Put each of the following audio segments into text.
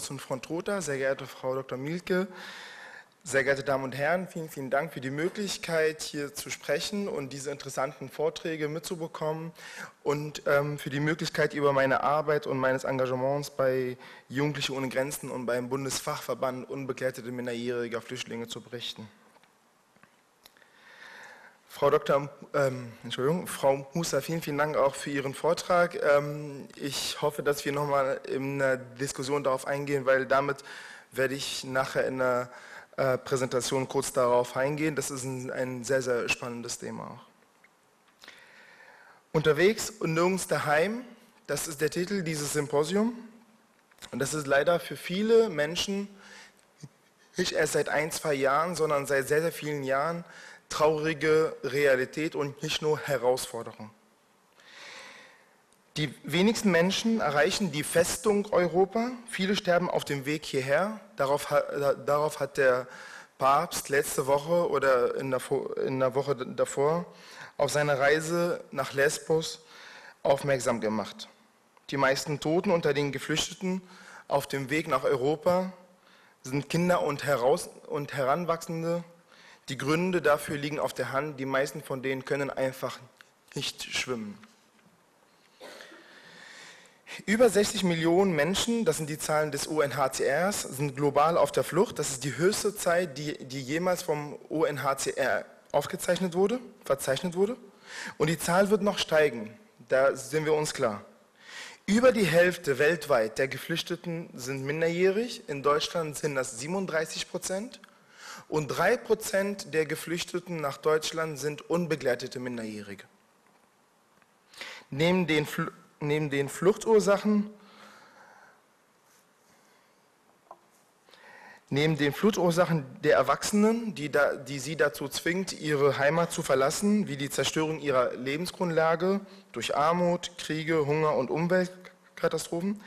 Osten von Trotha, sehr geehrte Frau Dr. Mielke, sehr geehrte Damen und Herren, vielen, vielen Dank für die Möglichkeit, hier zu sprechen und diese interessanten Vorträge mitzubekommen und ähm, für die Möglichkeit, über meine Arbeit und meines Engagements bei Jugendliche ohne Grenzen und beim Bundesfachverband Unbegleitete Minderjähriger Flüchtlinge zu berichten. Frau Dr. Ähm, Entschuldigung, Frau Musa, vielen, vielen Dank auch für Ihren Vortrag. Ähm, ich hoffe, dass wir nochmal in der Diskussion darauf eingehen, weil damit werde ich nachher in der äh, Präsentation kurz darauf eingehen. Das ist ein, ein sehr, sehr spannendes Thema auch. Unterwegs und nirgends daheim, das ist der Titel dieses Symposiums. Und das ist leider für viele Menschen nicht erst seit ein, zwei Jahren, sondern seit sehr, sehr vielen Jahren traurige Realität und nicht nur Herausforderung. Die wenigsten Menschen erreichen die Festung Europa. Viele sterben auf dem Weg hierher. Darauf, darauf hat der Papst letzte Woche oder in der, in der Woche davor auf seiner Reise nach Lesbos aufmerksam gemacht. Die meisten Toten unter den Geflüchteten auf dem Weg nach Europa sind Kinder und, Heraus und Heranwachsende die Gründe dafür liegen auf der Hand. Die meisten von denen können einfach nicht schwimmen. Über 60 Millionen Menschen, das sind die Zahlen des UNHCRs, sind global auf der Flucht. Das ist die höchste Zeit, die, die jemals vom UNHCR aufgezeichnet wurde, verzeichnet wurde. Und die Zahl wird noch steigen, da sind wir uns klar. Über die Hälfte weltweit der Geflüchteten sind minderjährig. In Deutschland sind das 37 Prozent und drei Prozent der Geflüchteten nach Deutschland sind unbegleitete Minderjährige. Neben den, neben den Fluchtursachen Neben den Fluchtursachen der Erwachsenen, die, da, die, sie dazu zwingt, ihre Heimat zu verlassen, wie die Zerstörung ihrer Lebensgrundlage durch Armut, Kriege, Hunger und Umweltkatastrophen,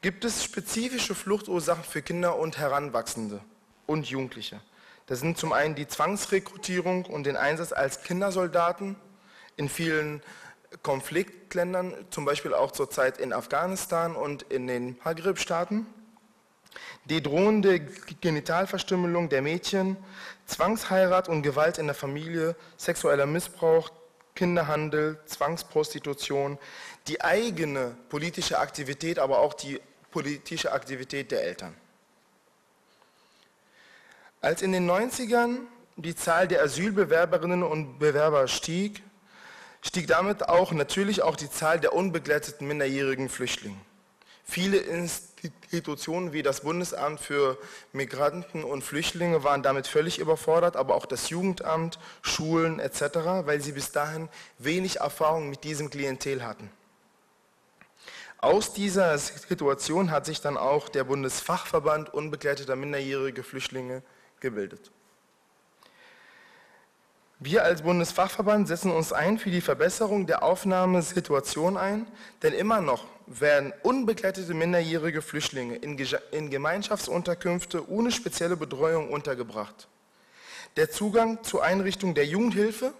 gibt es spezifische Fluchtursachen für Kinder und Heranwachsende und Jugendliche. Das sind zum einen die Zwangsrekrutierung und den Einsatz als Kindersoldaten in vielen Konfliktländern, zum Beispiel auch zurzeit in Afghanistan und in den Maghreb-Staaten. Die drohende Genitalverstümmelung der Mädchen, Zwangsheirat und Gewalt in der Familie, sexueller Missbrauch, Kinderhandel, Zwangsprostitution, die eigene politische Aktivität, aber auch die politische Aktivität der Eltern. Als in den 90ern die Zahl der Asylbewerberinnen und Bewerber stieg, stieg damit auch natürlich auch die Zahl der unbegleiteten minderjährigen Flüchtlinge. Viele Institutionen wie das Bundesamt für Migranten und Flüchtlinge waren damit völlig überfordert, aber auch das Jugendamt, Schulen etc., weil sie bis dahin wenig Erfahrung mit diesem Klientel hatten. Aus dieser Situation hat sich dann auch der Bundesfachverband unbegleiteter minderjährige Flüchtlinge gebildet. Wir als Bundesfachverband setzen uns ein für die Verbesserung der Aufnahmesituation ein, denn immer noch werden unbegleitete minderjährige Flüchtlinge in Gemeinschaftsunterkünfte ohne spezielle Betreuung untergebracht. Der Zugang zur Einrichtung der Jugendhilfe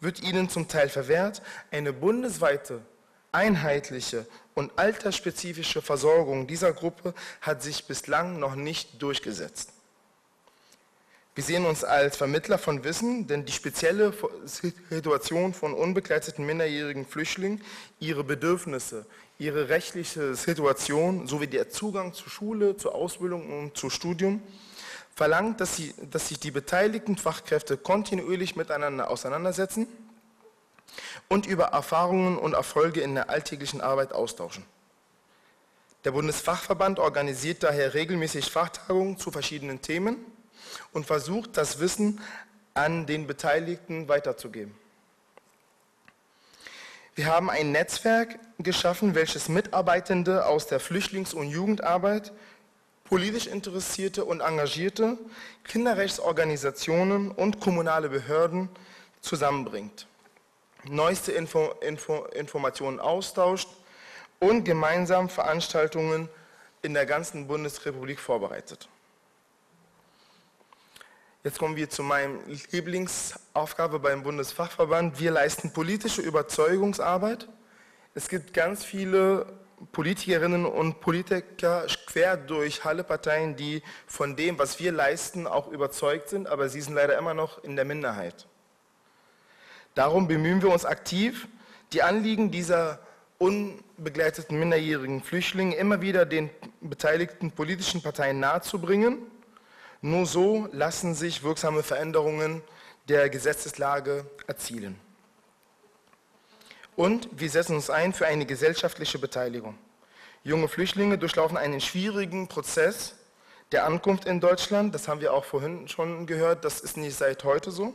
wird ihnen zum Teil verwehrt. Eine bundesweite, einheitliche und altersspezifische Versorgung dieser Gruppe hat sich bislang noch nicht durchgesetzt. Wir sehen uns als Vermittler von Wissen, denn die spezielle Situation von unbegleiteten minderjährigen Flüchtlingen, ihre Bedürfnisse, ihre rechtliche Situation sowie der Zugang zur Schule, zur Ausbildung und zum Studium verlangt, dass, sie, dass sich die beteiligten Fachkräfte kontinuierlich miteinander auseinandersetzen und über Erfahrungen und Erfolge in der alltäglichen Arbeit austauschen. Der Bundesfachverband organisiert daher regelmäßig Fachtagungen zu verschiedenen Themen und versucht, das Wissen an den Beteiligten weiterzugeben. Wir haben ein Netzwerk geschaffen, welches Mitarbeitende aus der Flüchtlings- und Jugendarbeit, politisch Interessierte und Engagierte, Kinderrechtsorganisationen und kommunale Behörden zusammenbringt, neueste Info Info Informationen austauscht und gemeinsam Veranstaltungen in der ganzen Bundesrepublik vorbereitet. Jetzt kommen wir zu meinem Lieblingsaufgabe beim Bundesfachverband. Wir leisten politische Überzeugungsarbeit. Es gibt ganz viele Politikerinnen und Politiker quer durch alle Parteien, die von dem, was wir leisten, auch überzeugt sind, aber sie sind leider immer noch in der Minderheit. Darum bemühen wir uns aktiv, die Anliegen dieser unbegleiteten minderjährigen Flüchtlinge immer wieder den beteiligten politischen Parteien nahezubringen. Nur so lassen sich wirksame Veränderungen der Gesetzeslage erzielen. Und wir setzen uns ein für eine gesellschaftliche Beteiligung. Junge Flüchtlinge durchlaufen einen schwierigen Prozess der Ankunft in Deutschland. Das haben wir auch vorhin schon gehört. Das ist nicht seit heute so.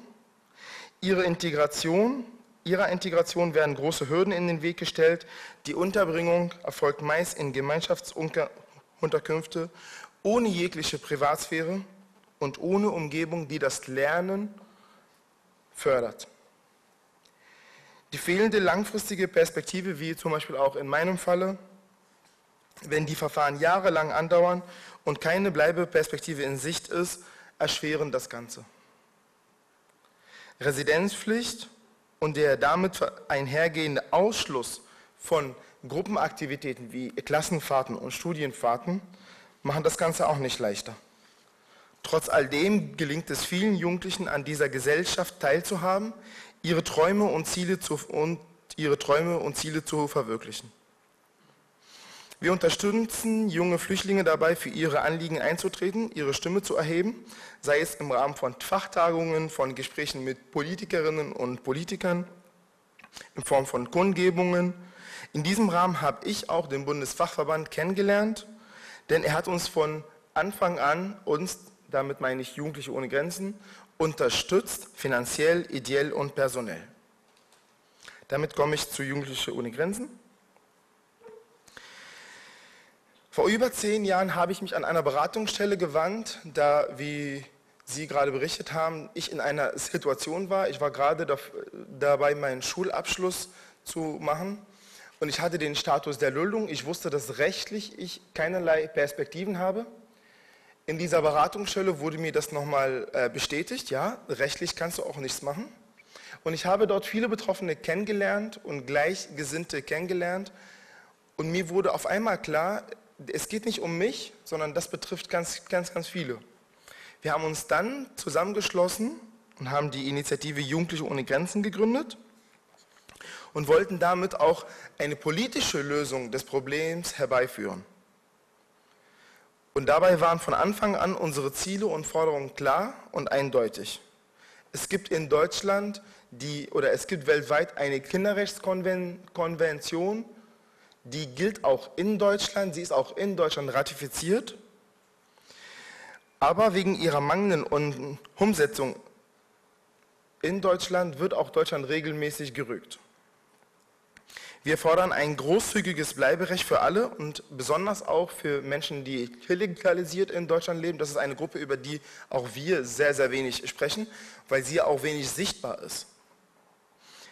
Ihre Integration, ihrer Integration werden große Hürden in den Weg gestellt. Die Unterbringung erfolgt meist in Gemeinschaftsunterkünfte ohne jegliche Privatsphäre und ohne Umgebung, die das Lernen fördert. Die fehlende langfristige Perspektive, wie zum Beispiel auch in meinem Falle, wenn die Verfahren jahrelang andauern und keine Bleibeperspektive in Sicht ist, erschweren das Ganze. Residenzpflicht und der damit einhergehende Ausschluss von Gruppenaktivitäten wie Klassenfahrten und Studienfahrten machen das Ganze auch nicht leichter. Trotz all dem gelingt es vielen Jugendlichen an dieser Gesellschaft teilzuhaben, ihre Träume und Ziele zu, und ihre Träume und Ziele zu verwirklichen. Wir unterstützen junge Flüchtlinge dabei, für ihre Anliegen einzutreten, ihre Stimme zu erheben, sei es im Rahmen von Fachtagungen, von Gesprächen mit Politikerinnen und Politikern, in Form von Kundgebungen. In diesem Rahmen habe ich auch den Bundesfachverband kennengelernt, denn er hat uns von Anfang an, uns, damit meine ich Jugendliche ohne Grenzen, unterstützt, finanziell, ideell und personell. Damit komme ich zu Jugendliche ohne Grenzen. Vor über zehn Jahren habe ich mich an einer Beratungsstelle gewandt, da, wie Sie gerade berichtet haben, ich in einer Situation war. Ich war gerade dabei, meinen Schulabschluss zu machen und ich hatte den Status der Duldung. Ich wusste, dass rechtlich ich keinerlei Perspektiven habe. In dieser Beratungsstelle wurde mir das nochmal äh, bestätigt, ja, rechtlich kannst du auch nichts machen. Und ich habe dort viele Betroffene kennengelernt und Gleichgesinnte kennengelernt. Und mir wurde auf einmal klar, es geht nicht um mich, sondern das betrifft ganz, ganz, ganz viele. Wir haben uns dann zusammengeschlossen und haben die Initiative Jugendliche ohne Grenzen gegründet und wollten damit auch eine politische Lösung des Problems herbeiführen. Und dabei waren von Anfang an unsere Ziele und Forderungen klar und eindeutig. Es gibt in Deutschland die, oder es gibt weltweit eine Kinderrechtskonvention, die gilt auch in Deutschland, sie ist auch in Deutschland ratifiziert, aber wegen ihrer mangelnden Umsetzung in Deutschland wird auch Deutschland regelmäßig gerügt. Wir fordern ein großzügiges Bleiberecht für alle und besonders auch für Menschen, die illegalisiert in Deutschland leben. Das ist eine Gruppe, über die auch wir sehr, sehr wenig sprechen, weil sie auch wenig sichtbar ist.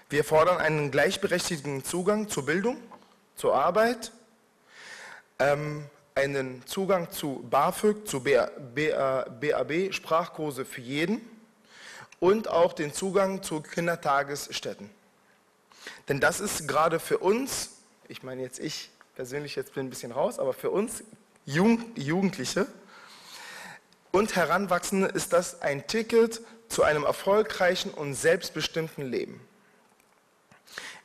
Wir fordern einen gleichberechtigten Zugang zur Bildung, zur Arbeit, ähm, einen Zugang zu BAföG, zu BAB, Sprachkurse für jeden und auch den Zugang zu Kindertagesstätten. Denn das ist gerade für uns, ich meine jetzt ich persönlich jetzt bin ein bisschen raus, aber für uns Jugendliche und Heranwachsende ist das ein Ticket zu einem erfolgreichen und selbstbestimmten Leben.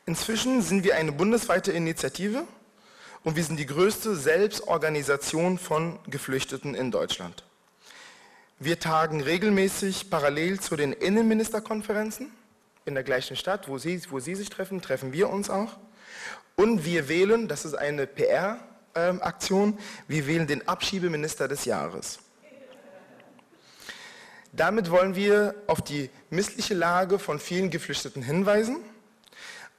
Inzwischen sind wir eine bundesweite Initiative und wir sind die größte Selbstorganisation von Geflüchteten in Deutschland. Wir tagen regelmäßig parallel zu den Innenministerkonferenzen in der gleichen Stadt, wo Sie, wo Sie sich treffen, treffen wir uns auch. Und wir wählen, das ist eine PR-Aktion, wir wählen den Abschiebeminister des Jahres. Damit wollen wir auf die missliche Lage von vielen Geflüchteten hinweisen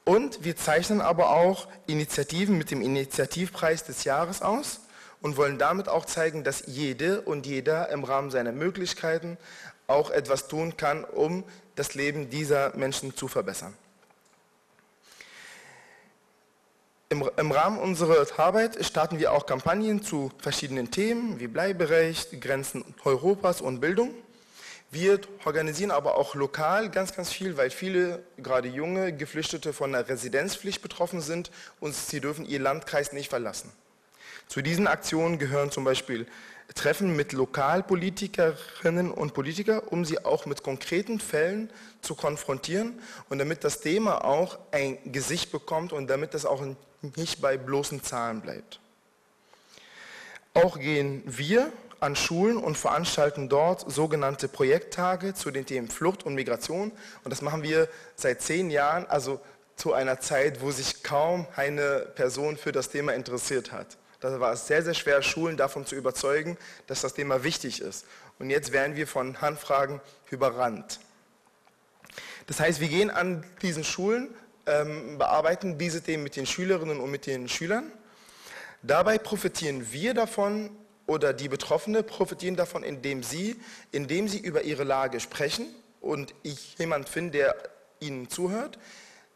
und wir zeichnen aber auch Initiativen mit dem Initiativpreis des Jahres aus und wollen damit auch zeigen, dass jede und jeder im Rahmen seiner Möglichkeiten auch etwas tun kann, um das Leben dieser Menschen zu verbessern. Im, Rahmen unserer Arbeit starten wir auch Kampagnen zu verschiedenen Themen wie Bleiberecht, Grenzen Europas und Bildung. Wir organisieren aber auch lokal ganz, ganz viel, weil viele, gerade junge Geflüchtete, von der Residenzpflicht betroffen sind und sie dürfen ihr Landkreis nicht verlassen. Zu diesen Aktionen gehören zum Beispiel Treffen mit Lokalpolitikerinnen und Politikern, um sie auch mit konkreten Fällen zu konfrontieren und damit das Thema auch ein Gesicht bekommt und damit das auch nicht bei bloßen Zahlen bleibt. Auch gehen wir an Schulen und veranstalten dort sogenannte Projekttage zu den Themen Flucht und Migration. Und das machen wir seit zehn Jahren, also zu einer Zeit, wo sich kaum eine Person für das Thema interessiert hat. Da war es sehr, sehr schwer, Schulen davon zu überzeugen, dass das Thema wichtig ist. Und jetzt werden wir von Handfragen überrannt. Das heißt, wir gehen an diesen Schulen, ähm, bearbeiten diese Themen mit den Schülerinnen und mit den Schülern Dabei profitieren wir davon oder die Betroffenen profitieren davon, indem sie, indem sie über ihre Lage sprechen und ich jemand finde, der ihnen zuhört.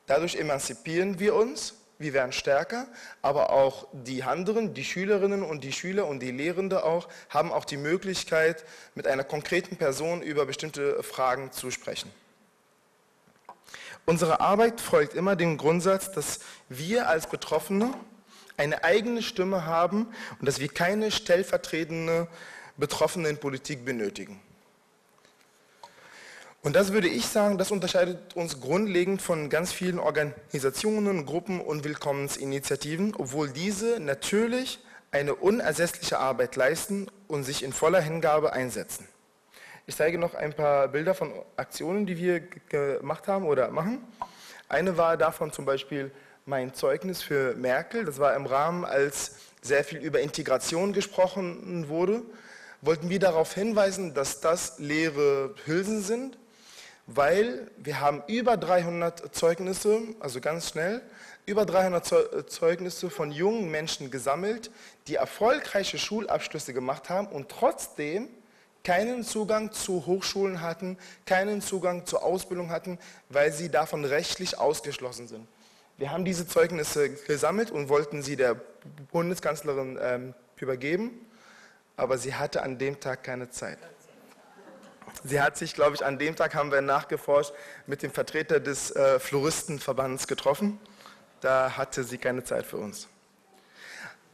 Dadurch emanzipieren wir uns, wir werden stärker, aber auch die anderen, die Schülerinnen und die Schüler und die Lehrende auch, haben auch die Möglichkeit, mit einer konkreten Person über bestimmte Fragen zu sprechen. Unsere Arbeit folgt immer dem Grundsatz, dass wir als Betroffene eine eigene Stimme haben und dass wir keine stellvertretende Betroffenenpolitik benötigen. Und das würde ich sagen, das unterscheidet uns grundlegend von ganz vielen Organisationen, Gruppen und Willkommensinitiativen, obwohl diese natürlich eine unersetzliche Arbeit leisten und sich in voller Hingabe einsetzen. Ich zeige noch ein paar Bilder von Aktionen, die wir gemacht haben oder machen. Eine war davon zum Beispiel mein Zeugnis für Merkel. Das war im Rahmen, als sehr viel über Integration gesprochen wurde, wollten wir darauf hinweisen, dass das leere Hülsen sind, weil wir haben über 300 Zeugnisse, also ganz schnell, über 300 Zeugnisse von jungen Menschen gesammelt, die erfolgreiche Schulabschlüsse gemacht haben und trotzdem keinen Zugang zu Hochschulen hatten, keinen Zugang zur Ausbildung hatten, weil sie davon rechtlich ausgeschlossen sind. Wir haben diese Zeugnisse gesammelt und wollten sie der Bundeskanzlerin ähm, übergeben, aber sie hatte an dem Tag keine Zeit. Sie hat sich, glaube ich, an dem Tag haben wir nachgeforscht, mit dem Vertreter des äh, Floristenverbands getroffen. Da hatte sie keine Zeit für uns.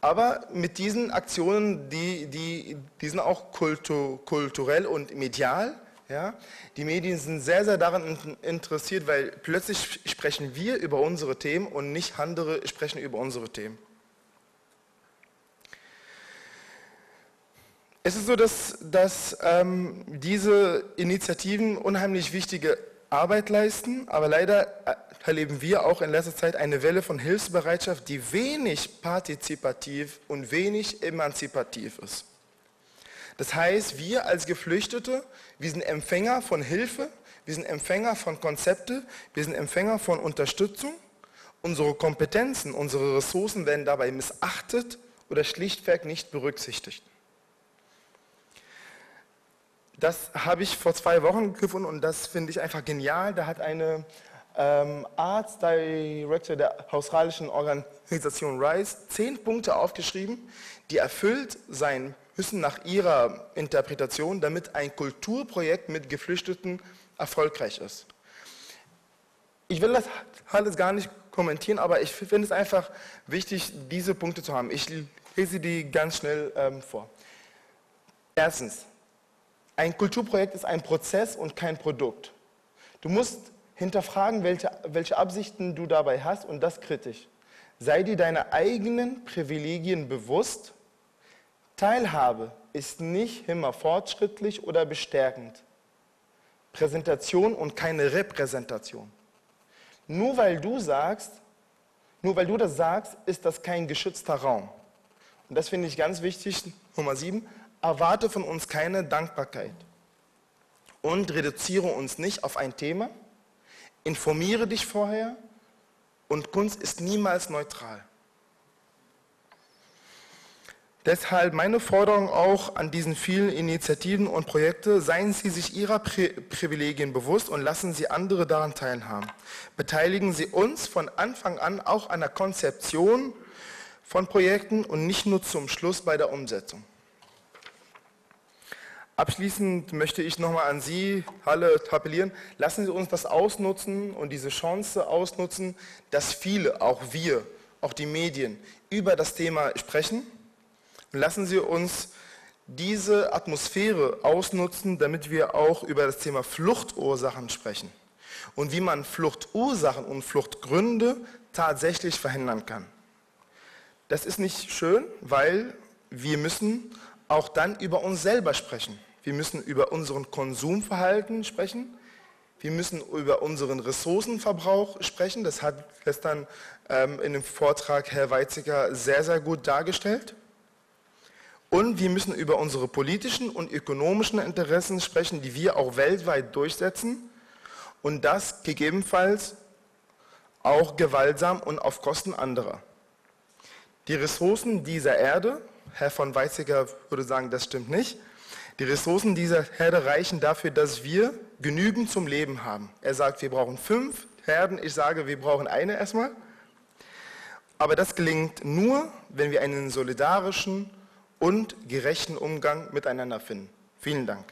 Aber mit diesen Aktionen, die, die, die sind auch kultu, kulturell und medial, ja? Die Medien sind sehr, sehr daran interessiert, weil plötzlich sprechen wir über unsere Themen und nicht andere sprechen über unsere Themen. Es ist so, dass, dass ähm, diese Initiativen unheimlich wichtige Arbeit leisten, aber leider äh, erleben wir auch in letzter Zeit eine Welle von Hilfsbereitschaft, die wenig partizipativ und wenig emanzipativ ist. Das heißt, wir als Geflüchtete, wir sind Empfänger von Hilfe, wir sind Empfänger von Konzepte, wir sind Empfänger von Unterstützung. Unsere Kompetenzen, unsere Ressourcen werden dabei missachtet oder schlichtweg nicht berücksichtigt. Das habe ich vor zwei Wochen gefunden und das finde ich einfach genial. Da hat eine ähm, Arts Director der australischen Organisation RISE zehn Punkte aufgeschrieben, die erfüllt sein müssen nach ihrer Interpretation, damit ein Kulturprojekt mit Geflüchteten erfolgreich ist. Ich will das alles gar nicht kommentieren, aber ich finde es einfach wichtig, diese Punkte zu haben. Ich lese die ganz schnell ähm, vor. Erstens, ein Kulturprojekt ist ein Prozess und kein Produkt. Du musst hinterfragen, welche, welche Absichten du dabei hast und das kritisch. Sei dir deiner eigenen Privilegien bewusst Teilhabe ist nicht immer fortschrittlich oder bestärkend. Präsentation und keine Repräsentation. Nur weil du sagst, nur weil du das sagst, ist das kein geschützter Raum. Und das finde ich ganz wichtig. Nummer sieben, erwarte von uns keine Dankbarkeit. Und reduziere uns nicht auf ein Thema. Informiere dich vorher. Und Kunst ist niemals neutral. Deshalb meine Forderung auch an diesen vielen Initiativen und Projekten, seien Sie sich Ihrer Pri Privilegien bewusst und lassen Sie andere daran teilhaben. Beteiligen Sie uns von Anfang an auch an der Konzeption von Projekten und nicht nur zum Schluss bei der Umsetzung. Abschließend möchte ich nochmal an Sie alle appellieren, lassen Sie uns das ausnutzen und diese Chance ausnutzen, dass viele, auch wir, auch die Medien, über das Thema sprechen. Und lassen Sie uns diese Atmosphäre ausnutzen, damit wir auch über das Thema Fluchtursachen sprechen und wie man Fluchtursachen und Fluchtgründe tatsächlich verhindern kann. Das ist nicht schön, weil wir müssen auch dann über uns selber sprechen. Wir müssen über unseren Konsumverhalten sprechen. Wir müssen über unseren Ressourcenverbrauch sprechen. Das hat gestern ähm, in dem Vortrag Herr Weizsäcker sehr, sehr gut dargestellt. Und wir müssen über unsere politischen und ökonomischen Interessen sprechen, die wir auch weltweit durchsetzen. Und das gegebenenfalls auch gewaltsam und auf Kosten anderer. Die Ressourcen dieser Erde, Herr von Weizsäcker würde sagen, das stimmt nicht, die Ressourcen dieser Herde reichen dafür, dass wir genügend zum Leben haben. Er sagt, wir brauchen fünf Herden, ich sage, wir brauchen eine erstmal. Aber das gelingt nur, wenn wir einen solidarischen und gerechten Umgang miteinander finden. Vielen Dank.